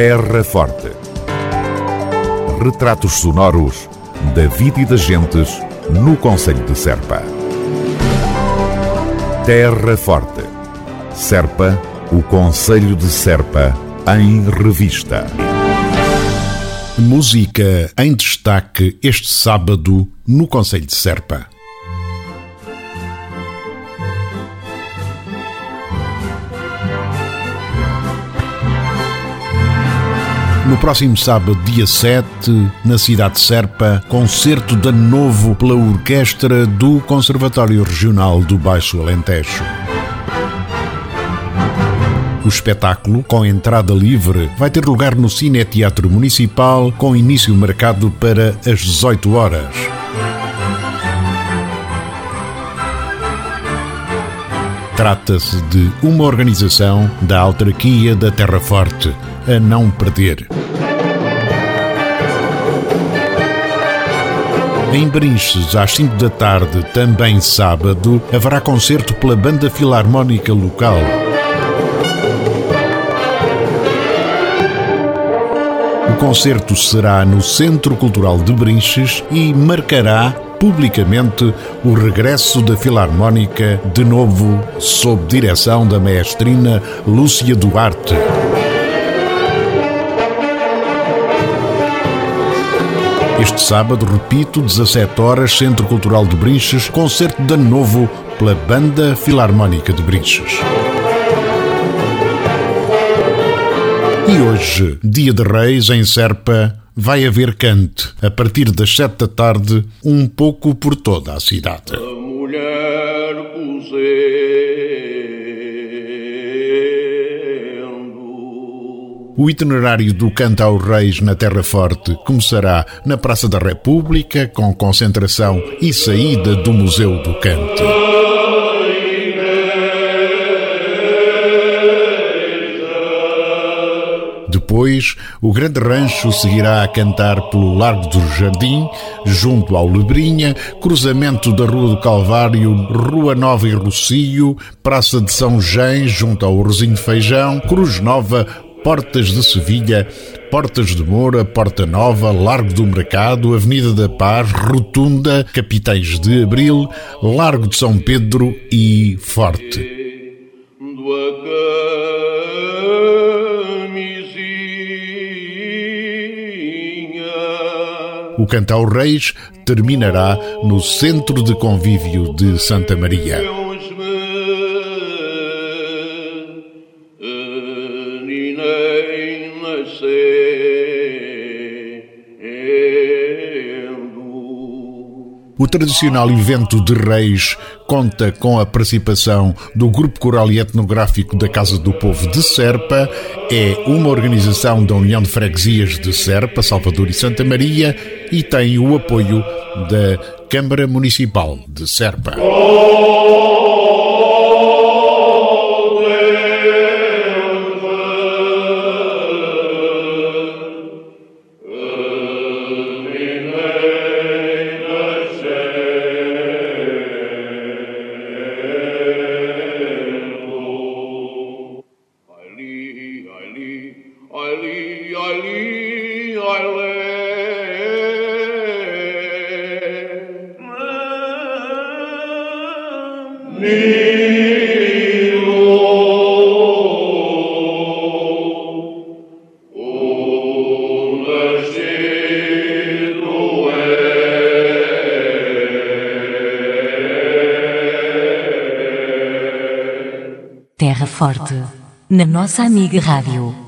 Terra Forte. Retratos sonoros da vida e das gentes no Conselho de Serpa. Terra Forte. Serpa, o Conselho de Serpa, em revista. Música em destaque este sábado no Conselho de Serpa. No próximo sábado, dia 7, na cidade de Serpa, concerto de novo pela orquestra do Conservatório Regional do Baixo Alentejo. O espetáculo, com entrada livre, vai ter lugar no Cine Teatro Municipal, com início marcado para as 18 horas. Trata-se de uma organização da autarquia da Terra Forte, a não perder. Em Brinches, às 5 da tarde, também sábado, haverá concerto pela Banda Filarmónica Local. O concerto será no Centro Cultural de Brinches e marcará publicamente o regresso da Filarmónica, de novo sob direção da maestrina Lúcia Duarte. Este sábado, repito, 17 horas, Centro Cultural de Brinches, concerto de ano novo pela Banda Filarmónica de Brinches. E hoje, dia de Reis em Serpa, vai haver cante, a partir das 7 da tarde, um pouco por toda a cidade. A mulher cozendo. O itinerário do Canta aos Reis na Terra Forte começará na Praça da República, com concentração e saída do Museu do Cante. Depois, o grande rancho seguirá a cantar pelo Largo do Jardim, junto ao Lebrinha, cruzamento da Rua do Calvário, Rua Nova e Rocio, Praça de São Jean, junto ao Rosinho de Feijão, Cruz Nova, Portas de Sevilha, Portas de Moura, Porta Nova, Largo do Mercado, Avenida da Paz, Rotunda, Capitães de Abril, Largo de São Pedro e Forte. O Cantal Reis terminará no Centro de Convívio de Santa Maria. O tradicional evento de Reis conta com a participação do Grupo Coral e Etnográfico da Casa do Povo de Serpa, é uma organização da União de Freguesias de Serpa, Salvador e Santa Maria e tem o apoio da Câmara Municipal de Serpa. Aili, aili, aili, aili. Terra Forte, na nossa amiga Rádio.